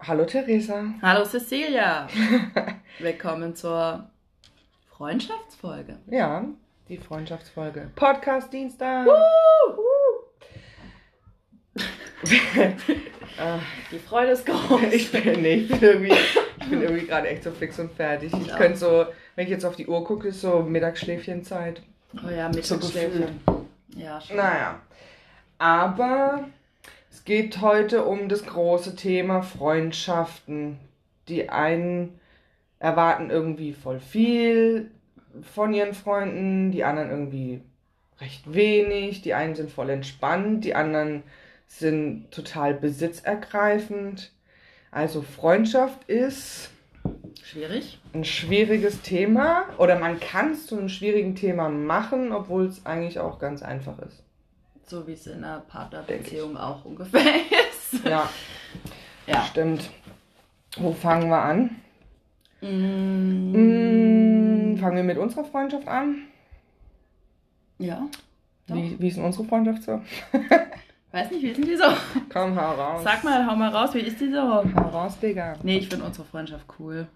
Hallo Theresa. Hallo Cecilia. Willkommen zur Freundschaftsfolge. Ja, die Freundschaftsfolge. Podcast Dienstag. Ah, die Freude ist groß. Ich bin, nee, ich bin irgendwie, ich bin irgendwie gerade echt so fix und fertig. Ich Ja. könnte so, wenn ich jetzt auf die Uhr gucke, ist so Mittagsschläfchenzeit. Oh ja, mit So. Ja, schon. Naja. Aber es geht heute um das große Thema Freundschaften. Die einen erwarten irgendwie voll viel von ihren Freunden, die anderen irgendwie recht wenig, die einen sind voll entspannt, die anderen sind total besitzergreifend. Also Freundschaft ist Schwierig. ein schwieriges Thema oder man kann es zu einem schwierigen Thema machen, obwohl es eigentlich auch ganz einfach ist. So wie es in einer Partnerbeziehung auch ungefähr ist. Ja, Ja. stimmt. Wo fangen wir an? Mm, Mm, fangen wir mit unserer Freundschaft an. ja. Wie, wie ist denn unsere Freundschaft so? Weiß nicht, wie ist denn die so? Komm, hau raus. Sag mal, hau mal raus, wie ist die so? Hau raus, Digga. Nee, ich finde unsere Freundschaft cool.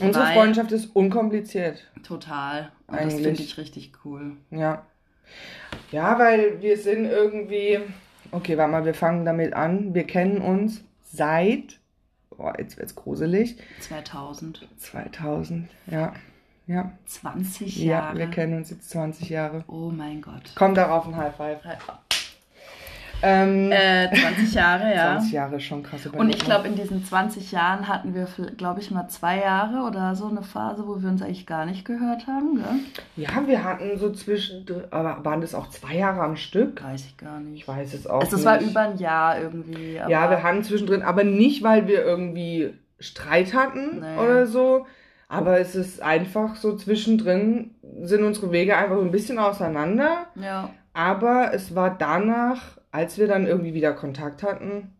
Unsere Weil- Freundschaft ist unkompliziert. Total. Und das Eigentlich. finde ich richtig cool. Ja. Ja, weil wir sind irgendwie. Okay, warte mal, wir fangen damit an. Wir kennen uns seit. Boah, jetzt wird's gruselig. 2000. 2000. Ja. Ja. 20 Ja, Jahre. wir kennen uns jetzt 20 Jahre. Oh mein Gott. Komm darauf ein High Five. Ähm, Äh, 20 Jahre, ja. 20 Jahre schon krass. Und ich glaube, in diesen 20 Jahren hatten wir, glaube ich, mal zwei Jahre oder so eine Phase, wo wir uns eigentlich gar nicht gehört haben, gell? Ja, wir hatten so zwischendrin. Aber waren das auch zwei Jahre am Stück? Weiß ich gar nicht. Ich weiß es auch Also, es nicht. war über ein Jahr irgendwie. Ja, wir hatten zwischendrin, aber nicht, weil wir irgendwie Streit hatten Nee. oder so. Aber es ist einfach so zwischendrin sind unsere Wege einfach so ein bisschen auseinander. Ja, Aber es war danach, als wir dann irgendwie wieder Kontakt hatten,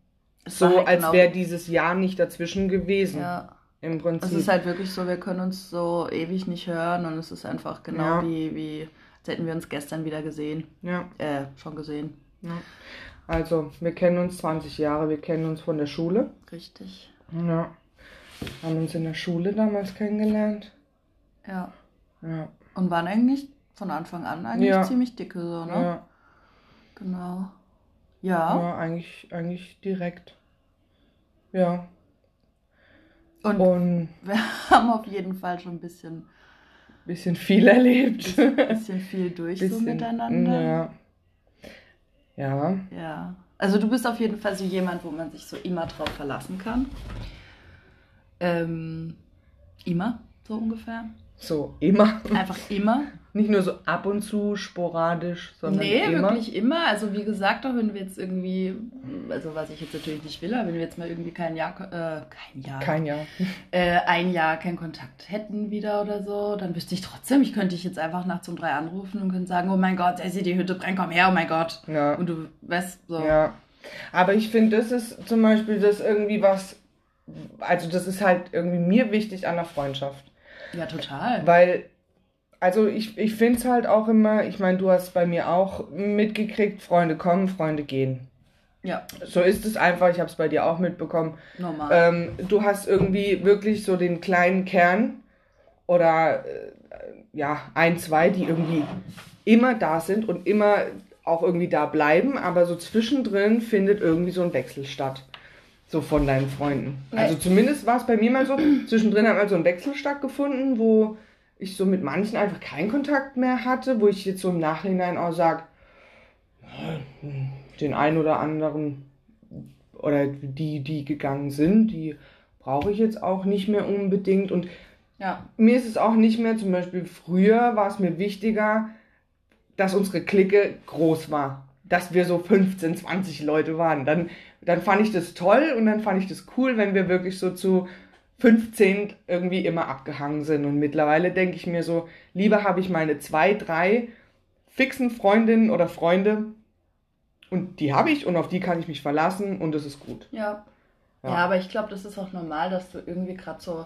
es so halt als genau- wäre dieses Jahr nicht dazwischen gewesen. Ja, Im Prinzip. es ist halt wirklich so, wir können uns so ewig nicht hören und es ist einfach genau Ja. wie, wie, als hätten wir uns gestern wieder gesehen. ja, Äh, schon gesehen. ja. Also, wir kennen uns 20 Jahre, wir kennen uns von der Schule. Richtig. Ja. Haben uns in der Schule damals kennengelernt. Ja. Ja. Und waren eigentlich von Anfang an eigentlich Ja. ziemlich dicke, so, ne? Ja. Genau. Ja. Ja, eigentlich, eigentlich direkt. Ja. Und Und wir haben auf jeden Fall schon ein bisschen, bisschen viel erlebt. bisschen viel durch so miteinander. Ja. Ja. Ja. Also du bist auf jeden Fall so jemand, wo man sich so immer drauf verlassen kann. Ähm, immer, so ungefähr. So, immer. Einfach immer. Nicht nur so ab und zu, sporadisch, sondern nee, immer. wirklich immer. Also wie gesagt, auch wenn wir jetzt irgendwie, also was ich jetzt natürlich nicht will, aber wenn wir jetzt mal irgendwie kein Jahr, äh, kein Jahr, Kein Jahr. äh, ein Jahr keinen Kontakt hätten wieder oder so, dann wüsste ich trotzdem, ich könnte dich jetzt einfach nachts um drei anrufen und könnte sagen, oh mein Gott, Essi, die Hütte brennt, komm her, oh mein Gott. Ja. Und du weißt so. Ja. Aber ich finde, das ist zum Beispiel das irgendwie was, also das ist halt irgendwie mir wichtig an der Freundschaft. Ja, total. Weil, also ich, ich finde es halt auch immer, ich meine, du hast bei mir auch mitgekriegt, Freunde kommen, Freunde gehen. Ja, So ist es einfach, ich habe es bei dir auch mitbekommen. normal. Ähm, du hast irgendwie wirklich so den kleinen Kern oder äh, ja, ein, zwei, die irgendwie immer da sind und immer auch irgendwie da bleiben, aber so zwischendrin findet irgendwie so ein Wechsel statt. So von deinen Freunden. Also zumindest war es bei mir mal so, zwischendrin hat mal so ein Wechsel stattgefunden, wo ich so mit manchen einfach keinen Kontakt mehr hatte, wo ich jetzt so im Nachhinein auch sage, den einen oder anderen oder die, die gegangen sind, die brauche ich jetzt auch nicht mehr unbedingt. Und ja, mir ist es auch nicht mehr, zum Beispiel früher war es mir wichtiger, dass unsere Clique groß war. Dass wir so 15, 20 Leute waren. Dann, dann fand ich das toll und dann fand ich das cool, wenn wir wirklich so zu 15 irgendwie immer abgehangen sind. Und mittlerweile denke ich mir so, lieber habe ich meine zwei, drei fixen Freundinnen oder Freunde und die habe ich und auf die kann ich mich verlassen und das ist gut. ja. Ja. Ja, aber ich glaube, das ist auch normal, dass du irgendwie gerade so,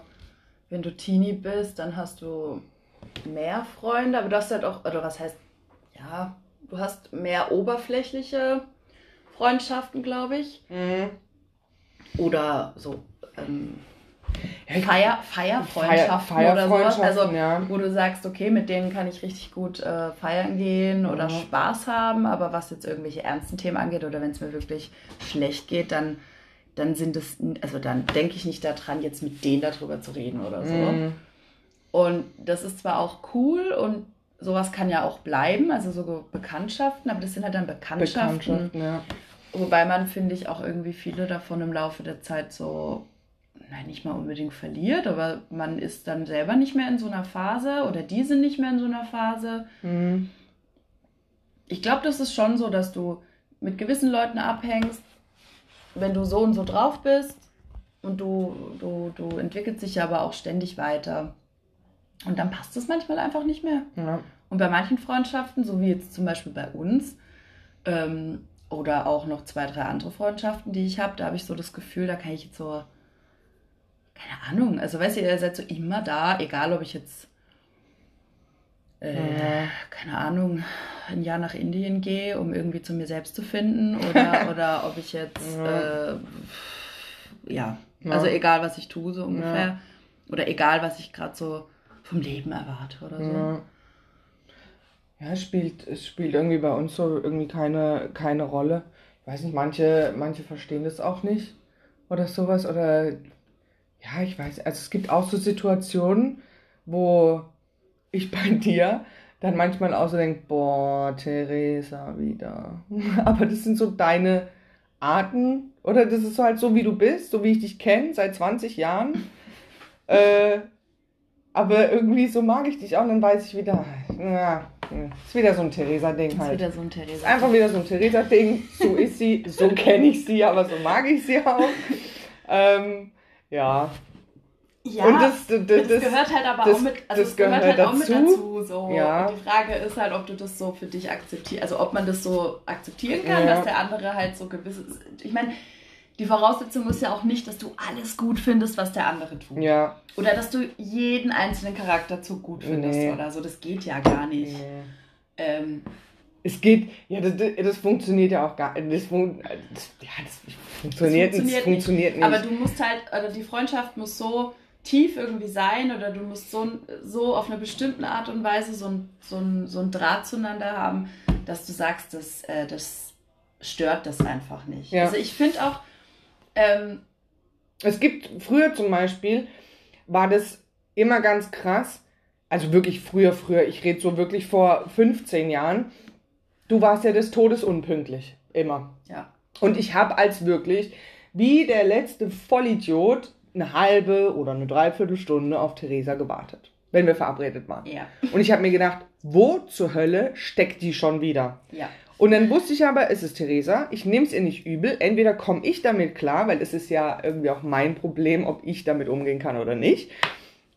wenn du Teenie bist, dann hast du mehr Freunde, aber du hast halt auch, oder was heißt, ja, du hast mehr oberflächliche Freundschaften, glaube ich. Mhm. Oder so ähm, Feier, Feierfreundschaften Feier- oder sowas. Also, ja. wo du sagst, okay, mit denen kann ich richtig gut äh, feiern gehen oder Mhm. Spaß haben, aber was jetzt irgendwelche ernsten Themen angeht oder wenn es mir wirklich schlecht geht, dann, dann sind es, also dann denke ich nicht daran, jetzt mit denen darüber zu reden oder so. Mhm. Und das ist zwar auch cool und sowas kann ja auch bleiben, also so Bekanntschaften, aber das sind halt dann Bekanntschaften, Bekanntschaften, ja. wobei man, finde ich, auch irgendwie viele davon im Laufe der Zeit so, nein, nicht mal unbedingt verliert, aber man ist dann selber nicht mehr in so einer Phase oder die sind nicht mehr in so einer Phase. Mhm. Ich glaube, das ist schon so, dass du mit gewissen Leuten abhängst, wenn du so und so drauf bist und du, du, du entwickelst dich ja aber auch ständig weiter. Und dann passt es manchmal einfach nicht mehr. Ja. Und bei manchen Freundschaften, so wie jetzt zum Beispiel bei uns, ähm, oder auch noch zwei, drei andere Freundschaften, die ich habe, da habe ich so das Gefühl, da kann ich jetzt so, keine Ahnung, also weißt du, ihr seid so immer da, egal ob ich jetzt, äh, Ja. keine Ahnung, ein Jahr nach Indien gehe, um irgendwie zu mir selbst zu finden, oder, oder ob ich jetzt, Ja. äh, ja, Ja. also egal, was ich tue, so ungefähr. Ja. Oder egal, was ich gerade so vom Leben erwarte oder so. Ja. Ja, es spielt, es spielt irgendwie bei uns so irgendwie keine, keine Rolle. Ich weiß nicht, manche, manche verstehen das auch nicht oder sowas. Oder ja, ich weiß, also es gibt auch so Situationen, wo ich bei dir dann manchmal auch so denke, boah, Theresa wieder. Aber das sind so deine Arten, oder das ist halt so, wie du bist, so wie ich dich kenne, seit 20 Jahren. Äh, aber irgendwie so mag ich dich auch, dann weiß ich wieder, ja, ist wieder so ein Theresa-Ding Das ist halt. wieder so ein Theresa. Einfach wieder so ein Theresa-Ding, so ist sie, so kenne ich sie, aber so mag ich sie auch. Ähm, ja. Ja, Und das, das, das, das, gehört halt aber das- auch mit, also das gehört, gehört halt auch mit dazu. dazu. So. Ja. Und die Frage ist halt, ob du das so für dich akzeptierst, also ob man das so akzeptieren kann, Ja. dass der andere halt so gewisse, ich meine, die Voraussetzung ist ja auch nicht, dass du alles gut findest, was der andere tut. ja. Oder dass du jeden einzelnen Charakterzug gut findest Nee. oder so. Das geht ja gar nicht. Ähm, Es geht, ja, das, das funktioniert ja auch gar das, fun das, ja, das funktioniert, das funktioniert funktioniert, nicht. nicht. Aber du musst halt, oder die Freundschaft muss so tief irgendwie sein oder du musst so, so auf eine bestimmte Art und Weise so ein, so ein, so ein Draht zueinander haben, dass du sagst, das, äh, das stört das einfach nicht. Ja. Also ich finde auch, ähm, Es gibt früher zum Beispiel, war das immer ganz krass, also wirklich früher, früher, ich rede so wirklich vor 15 Jahren, du warst ja des Todes unpünktlich, immer. ja, Und ich habe als wirklich, wie der letzte Vollidiot, eine halbe oder eine Dreiviertelstunde auf Theresa gewartet, wenn wir verabredet waren. ja, Und ich habe mir gedacht, wo zur Hölle steckt die schon wieder? ja. Und dann wusste ich aber, es ist Theresa, ich nehme es ihr nicht übel. Entweder komme ich damit klar, weil es ist ja irgendwie auch mein Problem, ob ich damit umgehen kann oder nicht.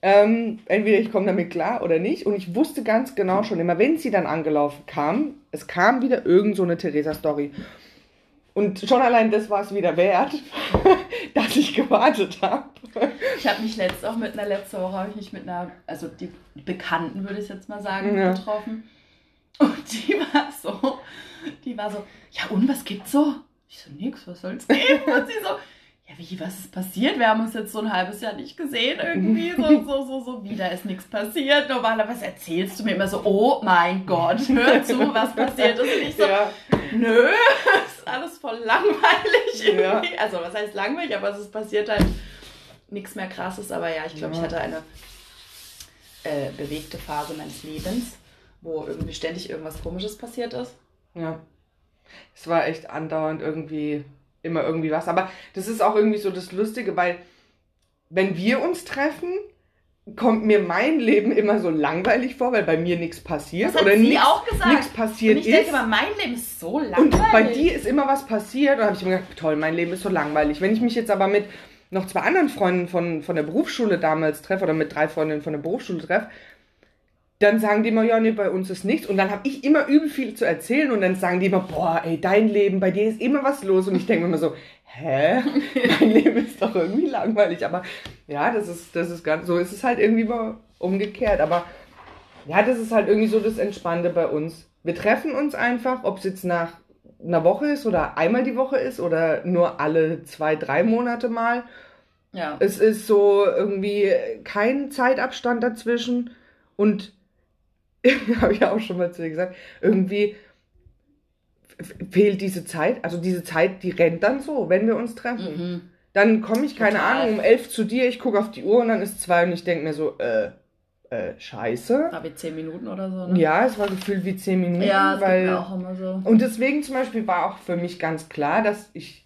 Ähm, entweder ich komme damit klar oder nicht. Und ich wusste ganz genau schon immer, wenn sie dann angelaufen kam, es kam wieder irgend so eine Theresa-Story. Und schon allein das war es wieder wert, dass ich gewartet habe. Ich habe mich letzt, auch mit einer letzte Woche habe ich mich mit einer, also die Bekannten würde ich jetzt mal sagen, Ja. getroffen. Und die war so, die war so, ja und was gibt's so? Ich so, nix, was soll's geben? Und sie so, wie, was ist passiert? Wir haben uns jetzt so ein halbes Jahr nicht gesehen irgendwie, so, so, so, so, wieder ist nichts passiert. Normalerweise erzählst du mir immer so, oh mein Gott, hör zu, was passiert ist. Und ich so, Ja, nö, ist alles voll langweilig Ja. irgendwie. Also was heißt langweilig, aber es ist passiert halt nichts mehr krasses. Aber ja, ich glaube, Ja. ich hatte eine äh, bewegte Phase meines Lebens, wo irgendwie ständig irgendwas komisches passiert ist. Ja. Es war echt andauernd irgendwie, immer irgendwie was. Aber das ist auch irgendwie so das Lustige, weil wenn wir uns treffen, kommt mir mein Leben immer so langweilig vor, weil bei mir nichts passiert. Das oder nichts- auch gesagt. nichts Und passiert ich denke ist. immer, mein Leben ist so langweilig. Und bei dir ist immer was passiert. Und da habe ich mir gedacht, toll, mein Leben ist so langweilig. Wenn ich mich jetzt aber mit noch zwei anderen Freunden von, von der Berufsschule damals treffe oder mit drei Freundinnen von der Berufsschule treffe, dann sagen die immer, ja, nee, bei uns ist nichts. Und dann habe ich immer übel viel zu erzählen und dann sagen die immer, boah, ey, dein Leben, bei dir ist immer was los. Und ich denke mir immer so, hä? mein Leben ist doch irgendwie langweilig. Aber ja, das ist, das ist ganz, so ist es halt irgendwie mal umgekehrt. Aber ja, das ist halt irgendwie so das Entspannte bei uns. Wir treffen uns einfach, ob es jetzt nach einer Woche ist oder einmal die Woche ist oder nur alle zwei, drei Monate mal. Ja. Es ist so irgendwie kein Zeitabstand dazwischen und habe ich auch schon mal zu dir gesagt, irgendwie fehlt diese Zeit, also diese Zeit, die rennt dann so, wenn wir uns treffen. Mhm. Dann komme ich, keine Total. Ahnung, um elf zu dir, ich gucke auf die Uhr und dann ist zwei und ich denke mir so, äh, äh, scheiße. War wie zehn Minuten oder so, ne? Ja, es war gefühlt wie zehn Minuten, Ja, das weil auch immer so. und deswegen zum Beispiel war auch für mich ganz klar, dass ich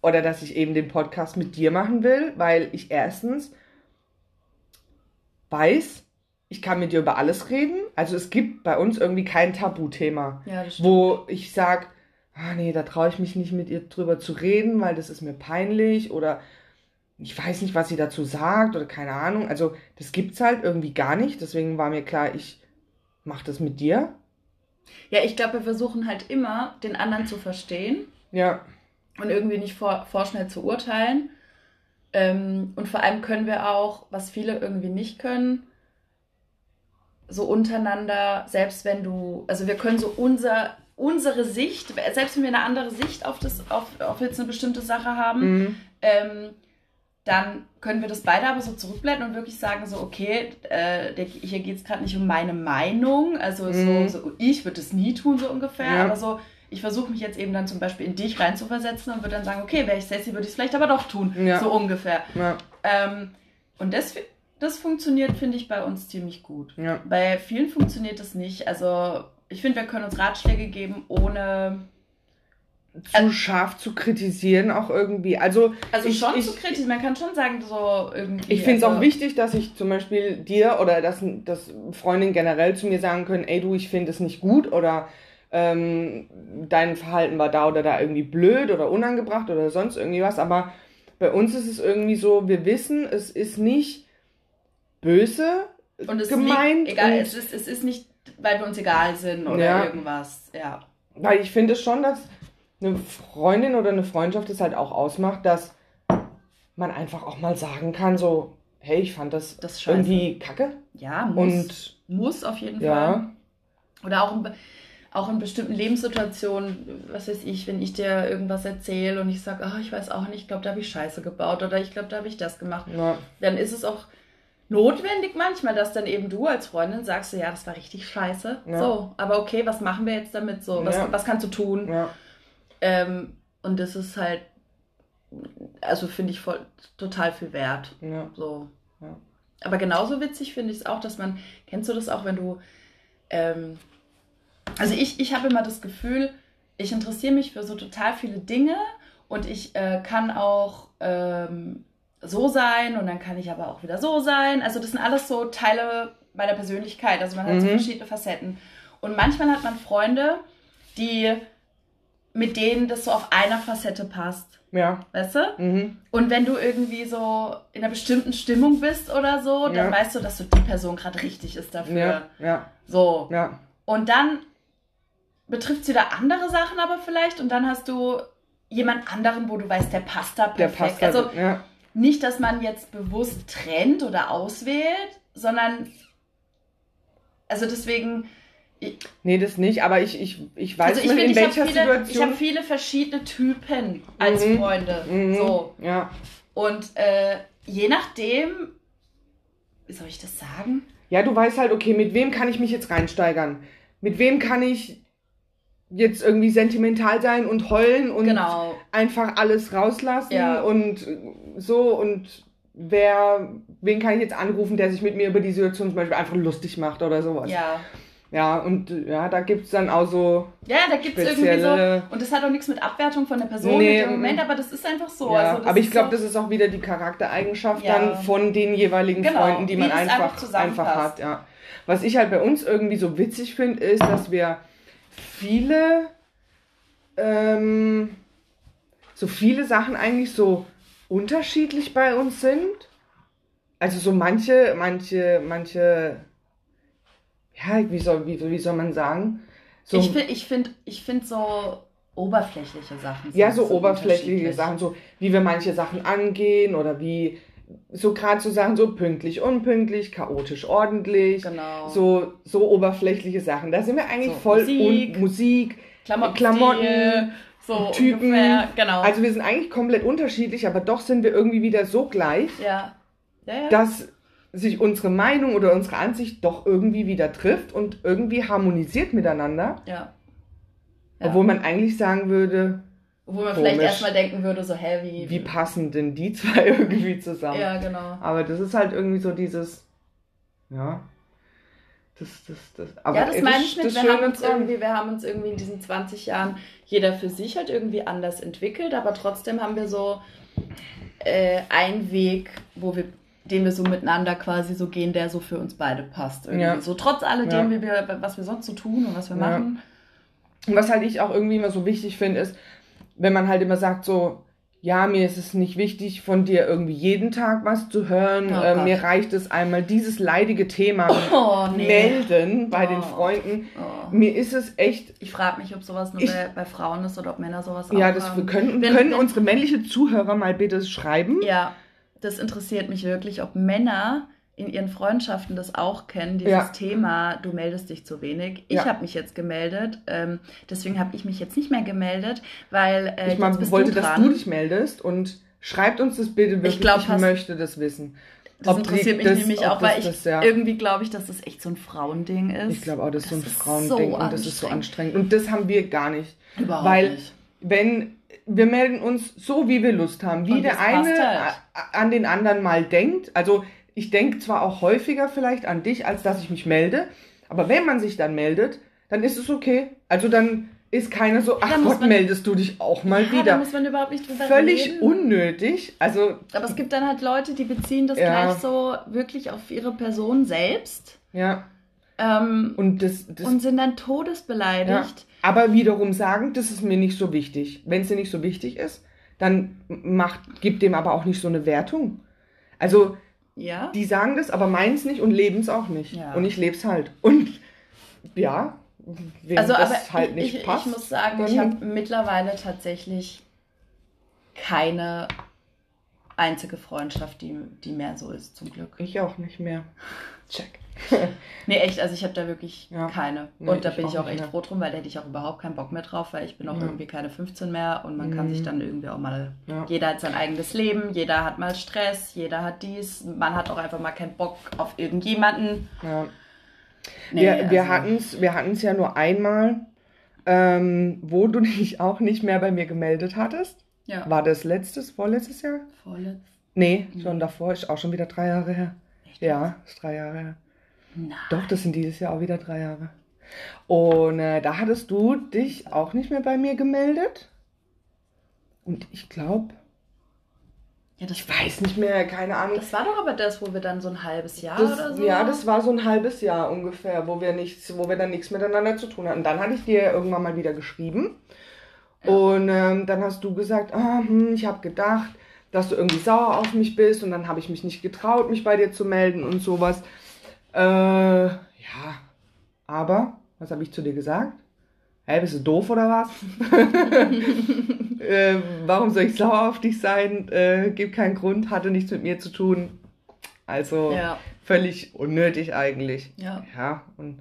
oder dass ich eben den Podcast mit dir machen will, weil ich erstens weiß, ich kann mit dir über alles reden. Also es gibt bei uns irgendwie kein Tabuthema, Ja, wo ich sage, ah nee, da traue ich mich nicht mit ihr drüber zu reden, weil das ist mir peinlich oder ich weiß nicht, was sie dazu sagt oder keine Ahnung. Also das gibt's halt irgendwie gar nicht. Deswegen war mir klar, ich mache das mit dir. Ja, ich glaube, wir versuchen halt immer, den anderen zu verstehen Ja, und irgendwie nicht vor, vorschnell zu urteilen. Ähm, und vor allem können wir auch, was viele irgendwie nicht können, so untereinander, selbst wenn du, also wir können so unser, unsere Sicht, selbst wenn wir eine andere Sicht auf, das, auf, auf jetzt eine bestimmte Sache haben, mhm. ähm, dann können wir das beide aber so zurückblenden und wirklich sagen, so, okay, äh, der, hier geht es gerade nicht um meine Meinung, also Mhm. so, so, ich würde es nie tun, so ungefähr, Ja. aber so, ich versuche mich jetzt eben dann zum Beispiel in dich reinzuversetzen und würde dann sagen, okay, wäre ich Sassy, würde ich es vielleicht aber doch tun, Ja. so ungefähr. ja, Ähm, und das, das funktioniert, finde ich, bei uns ziemlich gut. ja. Bei vielen funktioniert das nicht, also ich finde, wir können uns Ratschläge geben, ohne, zu scharf zu kritisieren auch irgendwie. Also, also ich, schon ich, zu kritisch, man kann schon sagen, so irgendwie. Ich finde es also, auch wichtig, dass ich zum Beispiel dir oder dass, dass Freundinnen generell zu mir sagen können, ey du, ich finde es nicht gut oder ähm, dein Verhalten war da oder da irgendwie blöd oder unangebracht oder sonst irgendwie was. Aber bei uns ist es irgendwie so, wir wissen, es ist nicht böse Und es gemeint. liegt, egal, und, es ist, es ist nicht, weil wir uns egal sind oder Ja. irgendwas. Ja. Weil ich finde schon, dass eine Freundin oder eine Freundschaft es halt auch ausmacht, dass man einfach auch mal sagen kann, so, hey, ich fand das, Das irgendwie kacke. Ja, muss. Und muss auf jeden Fall. ja, Oder auch in, auch in bestimmten Lebenssituationen, was weiß ich, wenn ich dir irgendwas erzähle und ich sage, oh, ich weiß auch nicht, ich glaube, da habe ich Scheiße gebaut oder ich glaube, da habe ich das gemacht. ja, Dann ist es auch notwendig manchmal, dass dann eben du als Freundin sagst, ja, das war richtig scheiße. Ja. So, aber okay, was machen wir jetzt damit? So, was, Ja. was kannst du tun? ja. Ähm, und das ist halt, also finde ich voll, total viel wert. So. Aber genauso witzig finde ich es auch, dass man, kennst du das auch, wenn du, ähm, also ich, ich habe immer das Gefühl, ich interessiere mich für so total viele Dinge und ich äh, kann auch ähm, so sein und dann kann ich aber auch wieder so sein. Also das sind alles so Teile meiner Persönlichkeit. Also man hat so Mhm. verschiedene Facetten. Und manchmal hat man Freunde, die mit denen das so auf einer Facette passt. Ja. Weißt du? Mhm. Und wenn du irgendwie so in einer bestimmten Stimmung bist oder so, dann Ja. weißt du, dass so die Person gerade richtig ist dafür. Ja. Ja. So. Ja. Und dann betrifft sie da andere Sachen aber vielleicht und dann hast du jemand anderen, wo du weißt, der passt da Der perfekt. passt also halt. Ja. Nicht, dass man jetzt bewusst trennt oder auswählt, sondern also deswegen, Nee, das nicht, aber ich, ich, ich weiß also ich nicht, in ich habe welcher viele, ich Situation. hab viele verschiedene Typen als Mhm. Freunde. Mhm. So. Ja. Und äh, je nachdem, wie soll ich das sagen? ja, du weißt halt, okay, mit wem kann ich mich jetzt reinsteigern? Mit wem kann ich jetzt irgendwie sentimental sein und heulen und genau. einfach alles rauslassen Ja. und so und wer, wen kann ich jetzt anrufen, der sich mit mir über die Situation zum Beispiel einfach lustig macht oder sowas. Ja. Ja, und ja, da gibt es dann auch so Ja, da gibt es irgendwie so. Und das hat auch nichts mit Abwertung von der Person Nee, in dem Moment, aber das ist einfach so. ja, also aber ich glaube, so, das ist auch wieder die Charaktereigenschaft Ja. dann von den jeweiligen Genau, Freunden, die man einfach einfach, einfach hat. Ja. Was ich halt bei uns irgendwie so witzig finde, ist, dass wir viele, ähm, so viele Sachen eigentlich so unterschiedlich bei uns sind. Also so manche, manche, manche, ja, wie soll, wie, wie soll man sagen? So, Ich finde ich find, ich find so oberflächliche Sachen. ja, so oberflächliche unterschiedlich. Sachen, so wie wir manche Sachen angehen oder wie, so gerade zu sagen, so pünktlich, unpünktlich, chaotisch, ordentlich, Genau. so, so oberflächliche Sachen. Da sind wir eigentlich So, voll Musik. un Musik, Klamotten, Klamotten, so Typen. ungefähr. Genau. Also wir sind eigentlich komplett unterschiedlich, aber doch sind wir irgendwie wieder so gleich, ja. Ja, ja. dass sich unsere Meinung oder unsere Ansicht doch irgendwie wieder trifft und irgendwie harmonisiert miteinander. ja. Obwohl man eigentlich sagen würde, Obwohl man vielleicht erstmal denken würde, so, hä, wie. wie passen denn die zwei irgendwie zusammen? Ja, genau. Aber das ist halt irgendwie so dieses, ja, das, das, das. Aber ja, das meine ich mit, wir haben, uns dran. irgendwie, wir haben uns irgendwie in diesen 20 Jahren jeder für sich halt irgendwie anders entwickelt, aber trotzdem haben wir so äh, einen Weg, wo wir, den wir so miteinander quasi so gehen, der so für uns beide passt. Irgendwie. Ja. So trotz alledem, Ja. wie wir, was wir sonst so tun und was wir Ja. machen. Und was halt ich auch irgendwie immer so wichtig finde, ist, wenn man halt immer sagt so, ja, mir ist es nicht wichtig, von dir irgendwie jeden Tag was zu hören. Oh äh, mir reicht es einmal, dieses leidige Thema Oh, nee. melden bei den Oh. Freunden. Oh. Mir ist es echt, Ich frage mich, ob sowas nur Ich- bei, bei Frauen ist oder ob Männer sowas ja, auch das wir haben. können, Wenn- können wenn- unsere männliche Zuhörer mal bitte schreiben. Ja, das interessiert mich wirklich, ob Männer in ihren Freundschaften das auch kennen, dieses Ja. Thema, du meldest dich zu wenig. Ich Ja. habe mich jetzt gemeldet, ähm, deswegen habe ich mich jetzt nicht mehr gemeldet, weil äh, ich mal wollte, du dass du dich meldest und schreibt uns das bitte wirklich. Ich, glaub, hast- möchte das wissen. das ob interessiert mich das- nämlich auch, das weil ich das, ja. irgendwie glaube ich, dass das echt so ein Frauending ist. Ich glaube auch, das ist so ein Das ist Frauending so und das ist so anstrengend. Und das haben wir gar nicht. Überhaupt weil nicht. wenn wir melden uns so, wie wir Lust haben, wie der das eine halt. an den anderen mal denkt. Also ich denke zwar auch häufiger vielleicht an dich, als dass ich mich melde, aber wenn man sich dann meldet, dann ist es okay. Also dann ist keiner so, ach Gott, man- meldest du dich auch mal ja, da wieder. muss man überhaupt nicht drüber Völlig reden. unnötig. Also Aber es gibt dann halt Leute, die beziehen das Ja. gleich so wirklich auf ihre Person selbst ja, ähm, und das, das und sind dann ja. todesbeleidigt. Aber wiederum sagen, das ist mir nicht so wichtig. Wenn es dir nicht so wichtig ist, dann macht, gib dem aber auch nicht so eine Wertung. Also Ja. die sagen das, aber meinen es nicht und leben es auch nicht. Ja. Und ich lebe es halt. Und ja, wem Also, das aber halt ich, nicht ich, passt. ich muss sagen, ich habe mittlerweile tatsächlich keine einzige Freundschaft, die, die mehr so ist, zum Glück. ich auch nicht mehr. Check. Nee, echt, also ich habe da wirklich Ja. keine. Nee, und da bin ich auch echt froh drum, weil da hätte ich auch überhaupt keinen Bock mehr drauf, weil ich bin auch Ja. irgendwie keine 15 mehr und man kann Mhm. sich dann irgendwie auch mal. Ja. Jeder hat sein eigenes Leben, jeder hat mal Stress, jeder hat dies, man hat auch einfach mal keinen Bock auf irgendjemanden. Ja. Nee, wir wir also- hatten es wir hatten's ja nur einmal, ähm, wo du dich auch nicht mehr bei mir gemeldet hattest. Ja. War das letztes, vorletztes Jahr? Vorletzt. Nee, schon davor, ist auch schon wieder drei Jahre her. Echt? Ja, ist drei Jahre her. Nein. Doch, das sind dieses Jahr auch wieder drei Jahre. Und äh, da hattest du dich auch nicht mehr bei mir gemeldet. Und ich glaube, Ja, das, ich weiß nicht mehr, keine Ahnung. das war doch aber das, wo wir dann so ein halbes Jahr Das, oder so. Ja, das war so ein halbes Jahr ungefähr, wo wir nichts, wo wir dann nichts miteinander zu tun hatten. Dann hatte ich dir irgendwann mal wieder geschrieben. Ja. Und ähm, dann hast du gesagt, ah, hm, ich habe gedacht, dass du irgendwie sauer auf mich bist. Und dann habe ich mich nicht getraut, mich bei dir zu melden und sowas. Äh, ja, aber, was habe ich zu dir gesagt? Hä, bist du doof oder was? äh, warum soll ich sauer auf dich sein? Äh, gibt keinen Grund, hatte nichts mit mir zu tun. Also Ja, völlig unnötig eigentlich. ja. Ja, und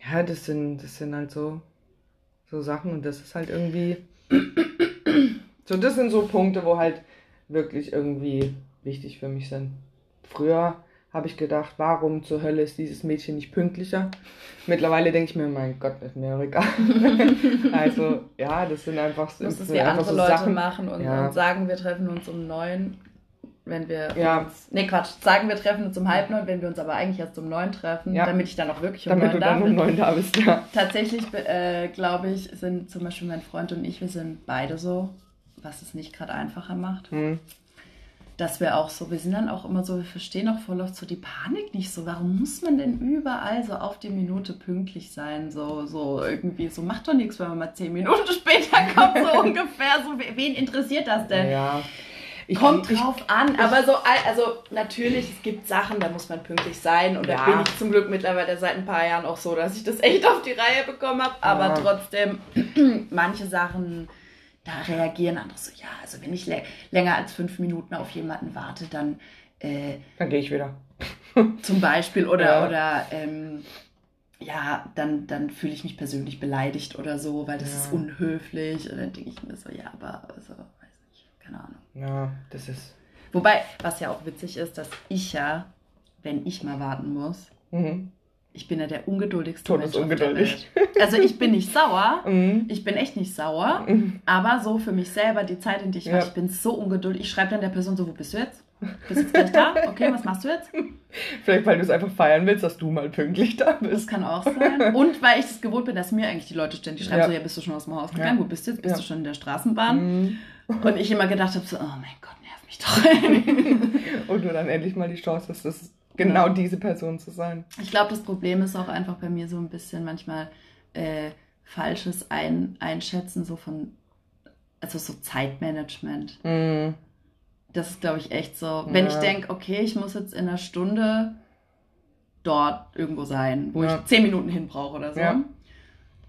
ja, das sind, das sind halt so, so Sachen und das ist halt irgendwie. So, das sind so Punkte, wo halt wirklich irgendwie wichtig für mich sind. Früher habe ich gedacht, warum zur Hölle ist dieses Mädchen nicht pünktlicher? Mittlerweile denke ich mir, mein Gott, ist mir egal. also, ja, das sind einfach, Das ist wie andere so Leute Sachen. machen und, Ja. und sagen, wir treffen uns um neun, wenn wir Ja. uns. Nee, Quatsch, sagen wir treffen uns um halb neun, wenn wir uns aber eigentlich erst um neun treffen, Ja. damit ich dann auch wirklich um Damit neun du da dann um bin. neun da bist, ja. Tatsächlich, äh, glaube ich, sind zum Beispiel mein Freund und ich, wir sind beide so, was es nicht gerade einfacher macht. Hm. Dass wir auch so, wir sind dann auch immer so, wir verstehen auch voll oft so die Panik nicht so. Warum muss man denn überall so auf die Minute pünktlich sein? So, so irgendwie, so macht doch nichts, wenn man mal zehn Minuten später kommt, so ungefähr. So, wen interessiert das denn? Ja. Ich, Kommt ich, drauf an, aber so, also natürlich, es gibt Sachen, da muss man pünktlich sein und Ja. da bin ich zum Glück mittlerweile seit ein paar Jahren auch so, dass ich das echt auf die Reihe bekommen habe, aber Ja. trotzdem, manche Sachen, da reagieren andere so, ja, also wenn ich lä- länger als fünf Minuten auf jemanden warte, dann äh, Dann gehe ich wieder. zum Beispiel oder, Ja. oder ähm, ja, dann, dann fühle ich mich persönlich beleidigt oder so, weil das Ja. ist unhöflich. Und dann denke ich mir so, ja, aber also, weiß nicht, keine Ahnung. Ja, das ist. Wobei, was ja auch witzig ist, dass ich ja, wenn ich mal warten muss, Mhm. Ich bin ja der ungeduldigste Mensch auf der. Welt. Also ich bin nicht sauer, Mhm. ich bin echt nicht sauer, Mhm. aber so für mich selber, die Zeit, in die ich war, Ja. ich bin so ungeduldig. Ich schreibe dann der Person so, wo bist du jetzt? Bist jetzt gleich da? Okay, was machst du jetzt? Vielleicht, weil du es einfach feiern willst, dass du mal pünktlich da Das bist. kann auch sein. Und weil ich es gewohnt bin, dass mir eigentlich die Leute ständig schreiben, Ja. so, ja, bist du schon aus dem Haus gegangen? Ja. Wo bist du jetzt? Bist Ja. du schon in der Straßenbahn? Mhm. Und ich immer gedacht habe, so, oh mein Gott, nerv mich doch. Und du dann endlich mal die Chance hast, das genau diese Person zu sein. Ich glaube, das Problem ist auch einfach bei mir so ein bisschen manchmal äh, falsches ein Einschätzen, so von, also so Zeitmanagement. Mhm. Das ist, glaube ich, echt so. Wenn Ja. ich denke, okay, ich muss jetzt in einer Stunde dort irgendwo sein, wo Ja. ich zehn Minuten hin brauche oder so, Ja.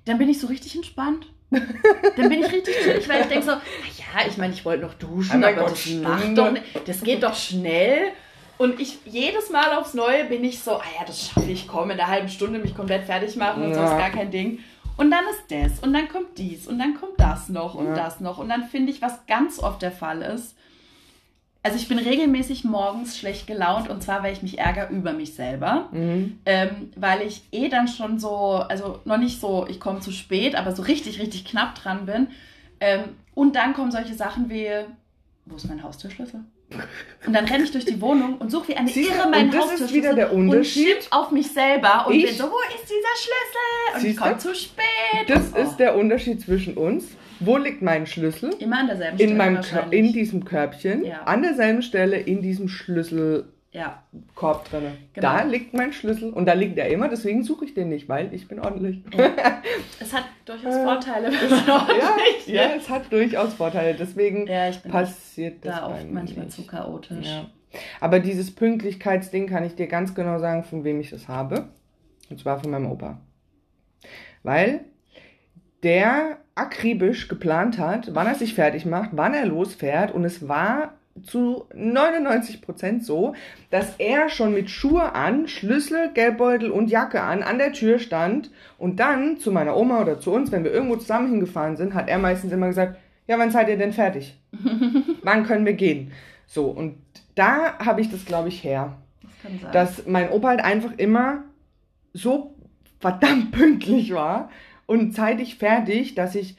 dann bin ich so richtig entspannt. dann bin ich richtig chillig, weil ich denke so, ja, ich meine, ich wollte noch duschen, Oh aber Gott, das macht doch das geht doch schnell. Und ich jedes Mal aufs Neue bin ich so, ah ja, das schaffe ich, komm, in einer halben Stunde mich komplett fertig machen und so Ja. ist gar kein Ding. Und dann ist das und dann kommt dies und dann kommt das noch und Ja. das noch. Und dann finde ich, was ganz oft der Fall ist, also ich bin regelmäßig morgens schlecht gelaunt und zwar, weil ich mich ärgere über mich selber. Mhm. Ähm, weil ich eh dann schon so, also noch nicht so, ich komme zu spät, aber so richtig, richtig knapp dran bin. Ähm, und dann kommen solche Sachen wie, wo ist mein Haustürschlüssel? Und dann renne ich durch die Wohnung und suche wie eine Siehst Irre meinen und das ist Haustürschlüssel wieder der Unterschied. und schimpf auf mich selber und Ich- bin so, wo ist dieser Schlüssel? Und ich Siehst du? komme zu spät. Das oh, ist der Unterschied zwischen uns. Wo liegt mein Schlüssel? immer an derselben In, Stelle meinem Kör- wahrscheinlich. in diesem Körbchen, Ja. an derselben Stelle, in diesem Schlüsselkorb ja, drin. Genau. Da liegt mein Schlüssel und da liegt er immer, deswegen suche ich den nicht, weil ich bin ordentlich. es hat durchaus Äh, Vorteile, wenn man ordentlich ja, ja, es hat durchaus Vorteile, deswegen Ja, passiert das da oft manchmal nicht. zu chaotisch. Ja. Aber dieses Pünktlichkeitsding kann ich dir ganz genau sagen, von wem ich das habe. Und zwar von meinem Opa. Weil der akribisch geplant hat, wann er sich fertig macht, wann er losfährt. Und es war zu 99% so, dass er schon mit Schuhe an, Schlüssel, Geldbeutel und Jacke an, an der Tür stand. Und dann zu meiner Oma oder zu uns, wenn wir irgendwo zusammen hingefahren sind, hat er meistens immer gesagt, ja, wann seid ihr denn fertig? wann können wir gehen? So, und da habe ich das, glaube ich, her. Das. Dass mein Opa halt einfach immer so verdammt pünktlich war und zeitig fertig, dass ich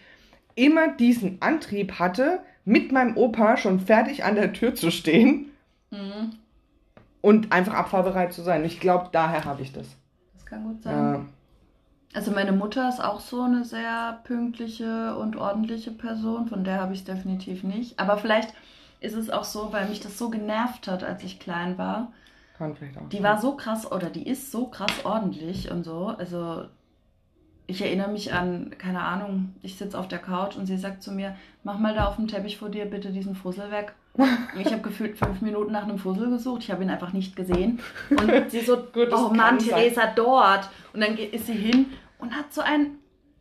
immer diesen Antrieb hatte, mit meinem Opa schon fertig an der Tür zu stehen Mhm. und einfach abfahrbereit zu sein. Ich glaube, daher habe ich das. Das kann gut sein. Ja. Also meine Mutter ist auch so eine sehr pünktliche und ordentliche Person, von der habe ich es definitiv nicht. Aber vielleicht ist es auch so, weil mich das so genervt hat, als ich klein war. Kann vielleicht auch. Die war so krass oder die ist so krass ordentlich und so. Also ich erinnere mich an, keine Ahnung, ich sitze auf der Couch und sie sagt zu mir, mach mal da auf dem Teppich vor dir bitte diesen Fussel weg. Und ich habe gefühlt fünf Minuten nach einem Fussel gesucht, ich habe ihn einfach nicht gesehen. Und sie so, Gut, oh Mann, sein. Theresa, dort. Und dann geht- ist sie hin und hat so einen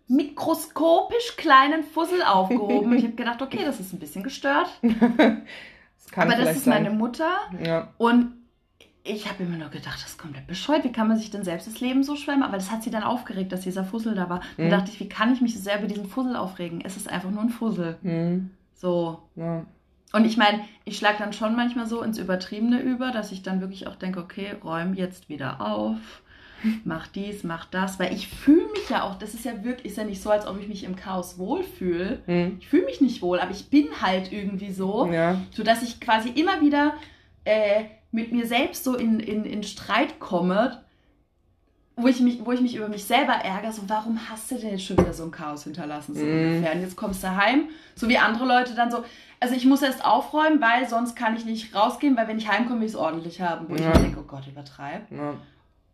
mikroskopisch kleinen Fussel aufgehoben. Und ich habe gedacht, okay, das ist ein bisschen gestört. Das kann Aber das ist meine sein. Mutter. Ja. Und ich habe immer nur gedacht, das ist komplett bescheuert. Wie kann man sich denn selbst das Leben so schwer machen? Aber das hat sie dann aufgeregt, dass dieser Fussel da war. Dann Mhm. dachte ich, wie kann ich mich so sehr über diesen Fussel aufregen? Es ist einfach nur ein Fussel. Hm. So. Ja. Und ich meine, ich schlage dann schon manchmal so ins Übertriebene über, dass ich dann wirklich auch denke, okay, räum jetzt wieder auf. Mach dies, mach das, weil ich fühle mich ja auch, das ist ja wirklich, ist ja nicht so, als ob ich mich im Chaos wohlfühle. Hm. Ich fühle mich nicht wohl, aber ich bin halt irgendwie so Ja. sodass ich quasi immer wieder äh, mit mir selbst so in, in, in Streit komme, wo ich, mich, wo ich mich über mich selber ärgere, so warum hast du denn jetzt schon wieder so ein Chaos hinterlassen, so Mm. ungefähr. Und jetzt kommst du heim, so wie andere Leute dann so, also ich muss erst aufräumen, weil sonst kann ich nicht rausgehen, weil wenn ich heimkomme, will ich es ordentlich haben, wo ich Ja. mir denke, oh Gott, übertreib. Ja.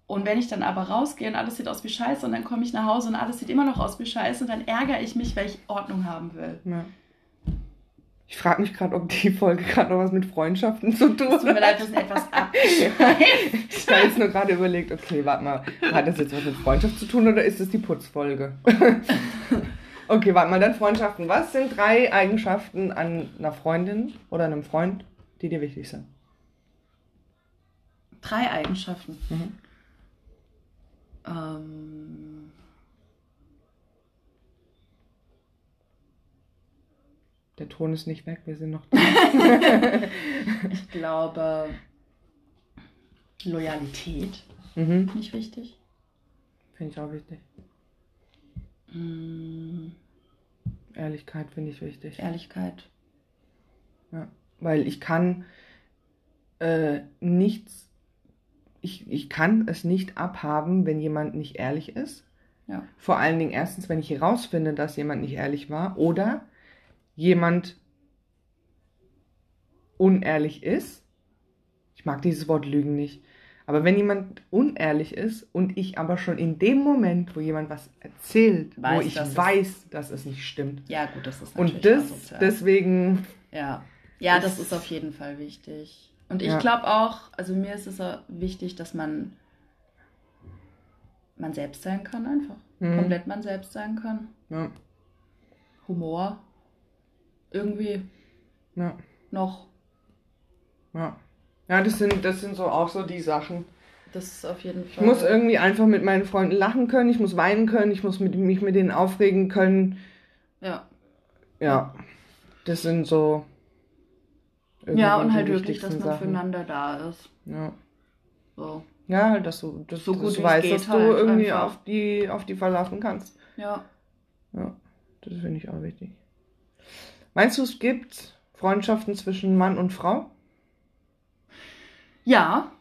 Und wenn ich dann aber rausgehe und alles sieht aus wie Scheiße und dann komme ich nach Hause und alles sieht immer noch aus wie Scheiße, dann ärgere ich mich, weil ich Ordnung haben will. Ja. Ich frage mich gerade, ob die Folge gerade noch was mit Freundschaften zu tun Es tut mir leid, wir sind etwas abgeschweift. Ich habe jetzt nur gerade überlegt, okay, warte mal, hat das jetzt was mit Freundschaft zu tun oder ist es die Putzfolge? okay, warte mal, dann Freundschaften. Was sind drei Eigenschaften an einer Freundin oder einem Freund, die dir wichtig sind? Drei Eigenschaften. Mhm. Ähm, Der Ton ist nicht weg, wir sind noch da. ich glaube, Loyalität, mhm. nicht wichtig. Finde ich auch wichtig. Mm, Ehrlichkeit finde ich wichtig. Ehrlichkeit. Weil ich kann äh, nichts, ich, ich kann es nicht abhaben, wenn jemand nicht ehrlich ist. Ja. Vor allen Dingen erstens, wenn ich herausfinde, dass jemand nicht ehrlich war oder jemand unehrlich ist. Ich mag dieses Wort Lügen nicht. Aber wenn jemand unehrlich ist und ich aber schon in dem Moment, wo jemand was erzählt, wo Weiß, ich dass es- weiß, dass es nicht stimmt. Ja, gut, das ist natürlich Und das, asozial. deswegen, Ja, ja das ist- ist auf jeden Fall wichtig. Und ich Ja. glaube auch, also mir ist es wichtig, dass man man selbst sein kann einfach. Mhm. Komplett man selbst sein kann. ja, Humor. Irgendwie ja, noch. ja. Ja, das sind, das sind so auch so die Sachen. Das ist auf jeden Ich Fall. muss irgendwie einfach mit meinen Freunden lachen können, ich muss weinen können, ich muss mit, mich mit denen aufregen können. ja. Ja, das sind so. irgendwie ja, und halt wirklich, dass man Sachen. füreinander da ist. Ja. So. ja, halt, dass du, dass, So gut du weißt, dass du halt irgendwie einfach. auf die, auf die verlassen kannst. Ja. Ja, das finde ich auch wichtig. Meinst du, es gibt Freundschaften zwischen Mann und Frau? Ja,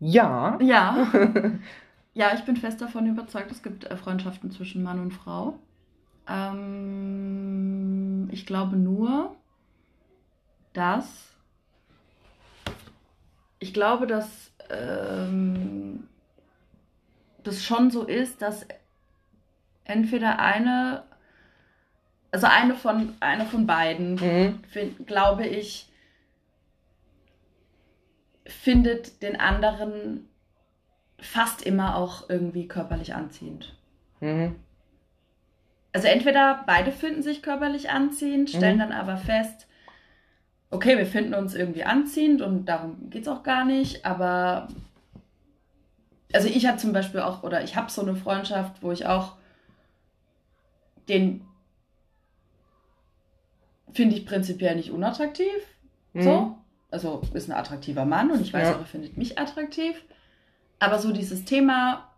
Ja. ja. ja, ich bin fest davon überzeugt, es gibt äh, Freundschaften zwischen Mann und Frau. Ähm, ich glaube nur, dass. Ich glaube, dass ähm, das schon so ist, dass entweder eine, also eine von, eine von beiden Mhm. glaube ich, findet den anderen fast immer auch irgendwie körperlich anziehend. Mhm. Also entweder beide finden sich körperlich anziehend, stellen Mhm. dann aber fest, okay, wir finden uns irgendwie anziehend und darum geht es auch gar nicht, aber also ich habe zum Beispiel auch, oder ich habe so eine Freundschaft, wo ich auch den finde ich prinzipiell nicht unattraktiv. Mhm. So. Also ist ein attraktiver Mann und ich weiß Ja. auch, er findet mich attraktiv. Aber so dieses Thema,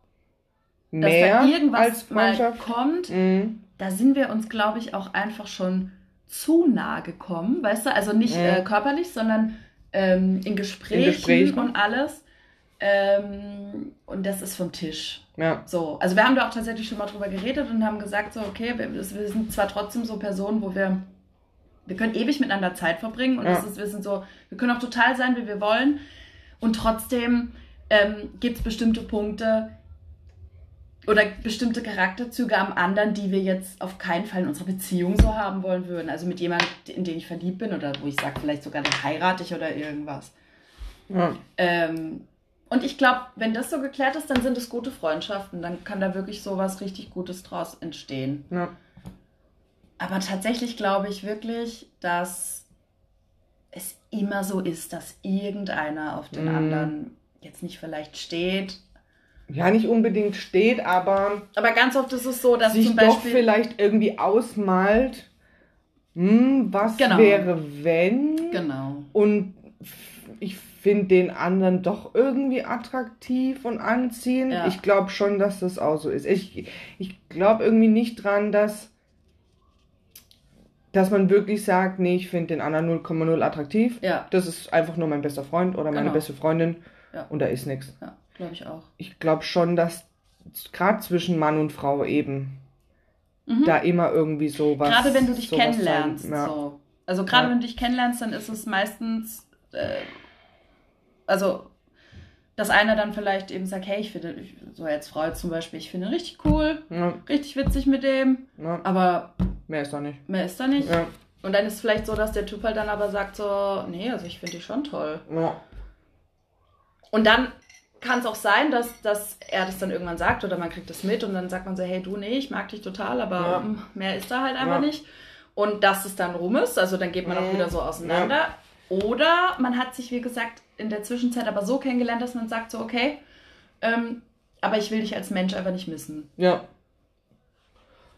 dass Mehr da irgendwas mal kommt, Mhm. da sind wir uns, glaube ich, auch einfach schon zu nah gekommen, weißt du? Also nicht Mhm. äh, körperlich, sondern ähm, in, Gesprächen Gesprächen. und alles. Ähm, und das ist vom Tisch. Ja. So, also wir haben da auch tatsächlich schon mal drüber geredet und haben gesagt, so, okay, wir, wir sind zwar trotzdem so Personen, wo wir, wir können ewig miteinander Zeit verbringen und Ja. das ist, wir sind so, wir können auch total sein, wie wir wollen und trotzdem ähm, gibt es bestimmte Punkte oder bestimmte Charakterzüge am anderen, die wir jetzt auf keinen Fall in unserer Beziehung so haben wollen würden. Also mit jemandem, in den ich verliebt bin oder wo ich sage, vielleicht sogar den heirate ich oder irgendwas. Ja. Ähm, und ich glaube, wenn das so geklärt ist, dann sind es gute Freundschaften. Dann kann da wirklich so was richtig Gutes draus entstehen. Ja. Aber tatsächlich glaube ich wirklich, dass es immer so ist, dass irgendeiner auf den Mhm. anderen jetzt nicht vielleicht steht. ja, nicht unbedingt steht, aber Aber ganz oft ist es so, dass sich zum doch Beispiel. vielleicht irgendwie ausmalt, hm, was Genau. wäre, wenn. Genau. Und ich finde den anderen doch irgendwie attraktiv und anziehend. Ja. Ich glaube schon, dass das auch so ist. Ich, ich glaube irgendwie nicht dran, dass, dass man wirklich sagt, nee, ich finde den anderen 0,0 attraktiv. Ja, Das ist einfach nur mein bester Freund oder meine Genau. beste Freundin Ja. und da ist nichts. ja glaube ich auch. Ich glaube schon, dass gerade zwischen Mann und Frau eben Mhm. da immer irgendwie so was. Gerade wenn du dich kennenlernst. sein- Ja. So. Also gerade wenn du dich kennenlernst, dann ist es meistens, äh, also dass einer dann vielleicht eben sagt, hey, ich finde, so jetzt zum Beispiel, ich finde ihn richtig cool, Ja, richtig witzig mit dem, ja, aber mehr ist da nicht. mehr ist da nicht. Ja, Und dann ist es vielleicht so, dass der Typ halt dann aber sagt so, nee, also ich finde dich schon toll. Und dann kann es auch sein, dass, dass er das dann irgendwann sagt oder man kriegt das mit und dann sagt man so, hey du, nee, ich mag dich total, aber Ja. mm, mehr ist da halt einfach nicht. Und dass es dann rum ist, also dann geht man auch wieder so auseinander. Oder man hat sich, wie gesagt, in der Zwischenzeit aber so kennengelernt, dass man sagt so, okay, ähm, aber ich will dich als Mensch einfach nicht missen. Ja.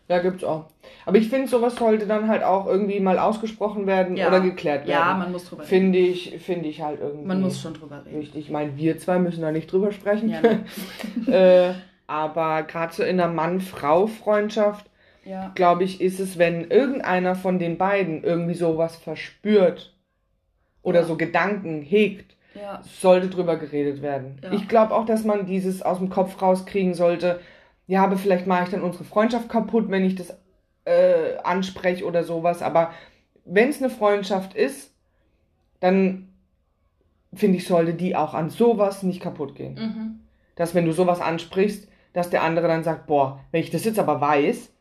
Ja, gibt's auch. Aber ich finde, sowas sollte dann halt auch irgendwie mal ausgesprochen werden Ja. oder geklärt werden. Ja, man muss drüber reden. Finde ich, finde ich halt irgendwie. Man muss schon drüber reden. Richtig. Ich meine, wir zwei müssen da nicht drüber sprechen. Ja, ne? äh, aber gerade so in einer Mann-Frau-Freundschaft, ja. glaube ich, ist es, wenn irgendeiner von den beiden irgendwie sowas verspürt oder so Gedanken hegt, ja. sollte drüber geredet werden. Ja. Ich glaube auch, dass man dieses aus dem Kopf rauskriegen sollte. Ja, aber vielleicht mache ich dann unsere Freundschaft kaputt, wenn ich das äh, anspreche oder sowas. Aber wenn es eine Freundschaft ist, dann finde ich, sollte die auch an sowas nicht kaputt gehen. Mhm. Dass wenn du sowas ansprichst, dass der andere dann sagt, boah, wenn ich das jetzt aber weiß,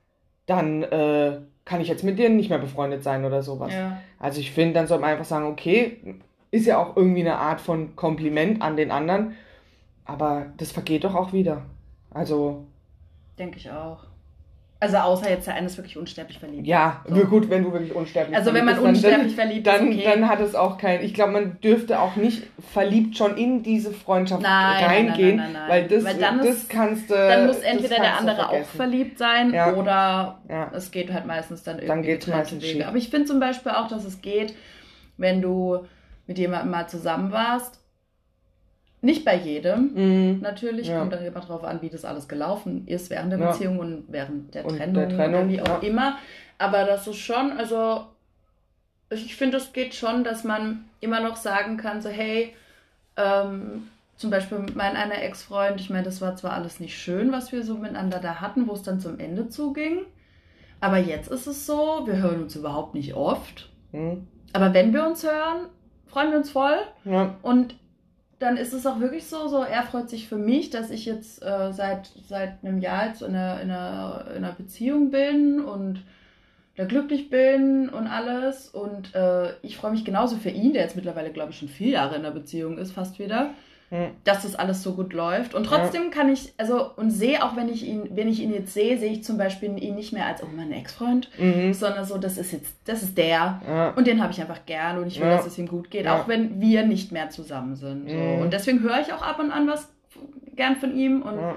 dann äh, kann ich jetzt mit dir nicht mehr befreundet sein oder sowas. Ja. Also ich finde, dann soll man einfach sagen, okay, ist ja auch irgendwie eine Art von Kompliment an den anderen, aber das vergeht doch auch wieder. Also, Denke ich auch. Also außer jetzt der eine ist wirklich unsterblich verliebt. ja, So. gut, wenn du wirklich unsterblich Also wenn man verliebt bist, dann- unsterblich verliebt dann, ist, okay. dann hat es auch kein. Ich glaube, man dürfte auch nicht verliebt schon in diese Freundschaft Nein, nein, reingehen, nein, nein, nein. weil das, Weil dann das ist- kannst du. dann muss entweder der andere auch verliebt sein Ja. oder Ja. es geht halt meistens dann irgendwie Dann geht's meistens Wege. schief. Aber ich finde zum Beispiel auch, dass es geht, wenn du mit jemandem mal zusammen warst. Nicht bei jedem, Mhm. natürlich. Ja. Kommt dann immer drauf an, wie das alles gelaufen ist während der Ja. Beziehung und während der Und Trennung, der Trennung, oder wie auch ja. immer. Aber das ist schon, also ich finde, es geht schon, dass man immer noch sagen kann, so hey, ähm, zum Beispiel mit meinem einer Ex-Freund, ich meine, das war zwar alles nicht schön, was wir so miteinander da hatten, wo es dann zum Ende zuging. Aber jetzt ist es so, wir hören uns überhaupt nicht oft. Mhm. Aber wenn wir uns hören, freuen wir uns voll. Ja. Und dann ist es auch wirklich so, so er freut sich für mich, dass ich jetzt äh, seit, seit einem Jahr jetzt in einer, in, einer, in einer Beziehung bin und da glücklich bin und alles. Und äh, ich freue mich genauso für ihn, der jetzt mittlerweile, glaube ich, schon vier Jahre in der Beziehung ist, fast wieder, Mhm. dass das alles so gut läuft. Und trotzdem kann ich, also, und sehe auch, wenn ich ihn, wenn ich ihn jetzt sehe, sehe ich zum Beispiel ihn nicht mehr als, oh, mein Ex-Freund, Mhm. sondern so, das ist jetzt, das ist der. Ja. Und den habe ich einfach gern und ich will, Ja. dass es ihm gut geht, Ja. auch wenn wir nicht mehr zusammen sind. So. Mhm. Und deswegen höre ich auch ab und an was gern von ihm und Ja.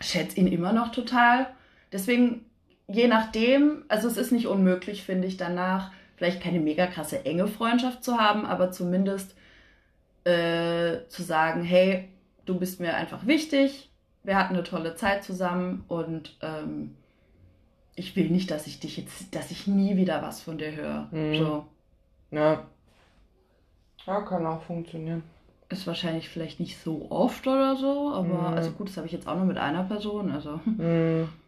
schätze ihn immer noch total. Deswegen, je nachdem, also es ist nicht unmöglich, finde ich, danach vielleicht keine mega krasse enge Freundschaft zu haben, aber zumindest äh, zu sagen, hey, du bist mir einfach wichtig, wir hatten eine tolle Zeit zusammen und ähm, ich will nicht, dass ich dich jetzt, dass ich nie wieder was von dir höre. Mhm. So. ja. Ja, kann auch funktionieren. Ist wahrscheinlich vielleicht nicht so oft oder so, aber Mhm. also gut, das habe ich jetzt auch nur mit einer Person, also Mhm.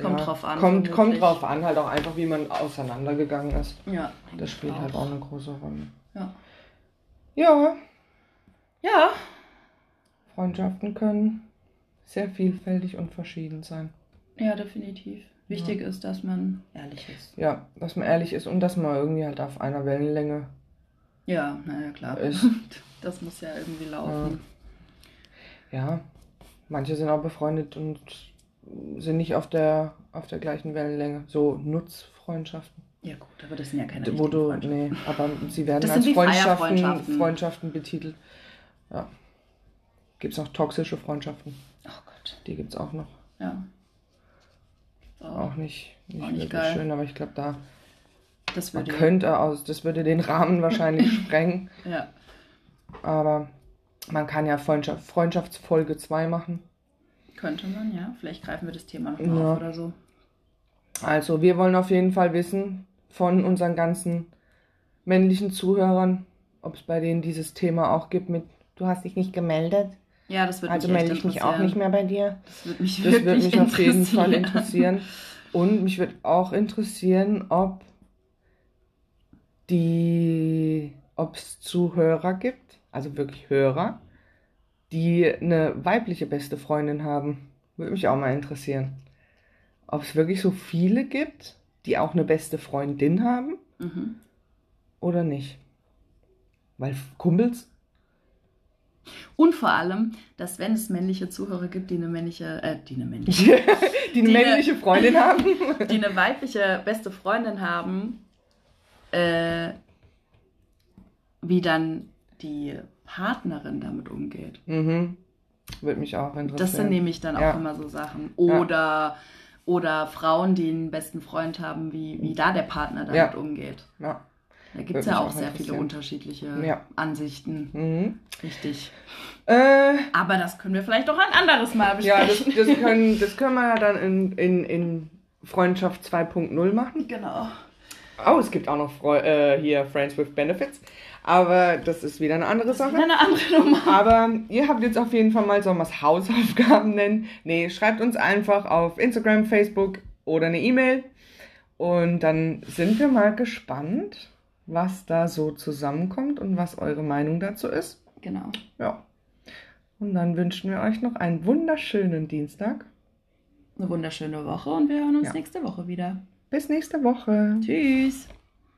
Kommt drauf an, Kommt, vermutlich. kommt drauf an, halt auch einfach, wie man auseinandergegangen ist. ja. Das spielt halt auch eine große Rolle. Ja. Ja, Ja, Freundschaften können sehr vielfältig und verschieden sein. ja, definitiv. Wichtig ist, dass man ehrlich ist. Ja, dass man ehrlich ist und dass man irgendwie halt auf einer Wellenlänge Ja, naja, klar. ist. Das muss ja irgendwie laufen. Ja, manche sind auch befreundet und sind nicht auf der, auf der gleichen Wellenlänge. So Nutzfreundschaften. Ja, gut, aber das sind ja keine Wo du, Freundschaften. nee, aber sie werden Das als Freundschaften, Feierfreundschaften. Freundschaften betitelt. Ja. Gibt es auch toxische Freundschaften? Oh Gott, Die gibt es auch noch. ja. So, Auch nicht, nicht, Auch nicht wirklich geil. schön, aber ich glaube, da das man würde könnte aus, das würde den Rahmen wahrscheinlich sprengen. ja. Aber man kann ja Freundschaft, Freundschaftsfolge 2 machen. Könnte man, ja. Vielleicht greifen wir das Thema noch Ja. auf oder so. Also, wir wollen auf jeden Fall wissen von unseren ganzen männlichen Zuhörern, ob es bei denen dieses Thema auch gibt mit Du hast dich nicht gemeldet, Ja, das würde also mich melde ich mich auch nicht mehr bei dir. Das würde mich Das würde mich auf jeden Fall interessieren. Und mich würde auch interessieren, ob die, ob es Zuhörer gibt, also wirklich Hörer, die eine weibliche beste Freundin haben. Würde mich auch mal interessieren. Ob es wirklich so viele gibt, die auch eine beste Freundin haben Mhm. oder nicht. Weil Kumpels, Und vor allem, dass wenn es männliche Zuhörer gibt, die eine männliche, äh, die eine männliche, die eine Die- männliche Freundin haben. die eine weibliche beste Freundin haben, äh, wie dann die Partnerin damit umgeht. Mhm. Würde mich auch interessieren. Das sind nämlich dann auch Ja. immer so Sachen. Oder, oder Frauen, die einen besten Freund haben, wie, wie da der Partner damit Ja. umgeht. Ja. Da gibt es ja auch auch sehr viele unterschiedliche Ja. Ansichten. Mhm. Richtig. Äh, Aber das können wir vielleicht auch ein anderes Mal ja, das, besprechen. das, können, das können wir ja dann in, in, in Freundschaft 2.0 machen. genau. Oh, es gibt auch noch Freu äh, hier Friends with Benefits. Aber das ist wieder eine andere Sache. eine andere Nummer. Aber ihr habt jetzt auf jeden Fall mal, wir es Hausaufgaben nennen? Nee, schreibt uns einfach auf Instagram, Facebook oder eine E-Mail. Und dann sind wir mal gespannt, was da so zusammenkommt und was eure Meinung dazu ist. Genau. Ja. Und dann wünschen wir euch noch einen wunderschönen Dienstag. Eine wunderschöne Woche und wir hören uns Ja. nächste Woche wieder. Bis nächste Woche. Tschüss.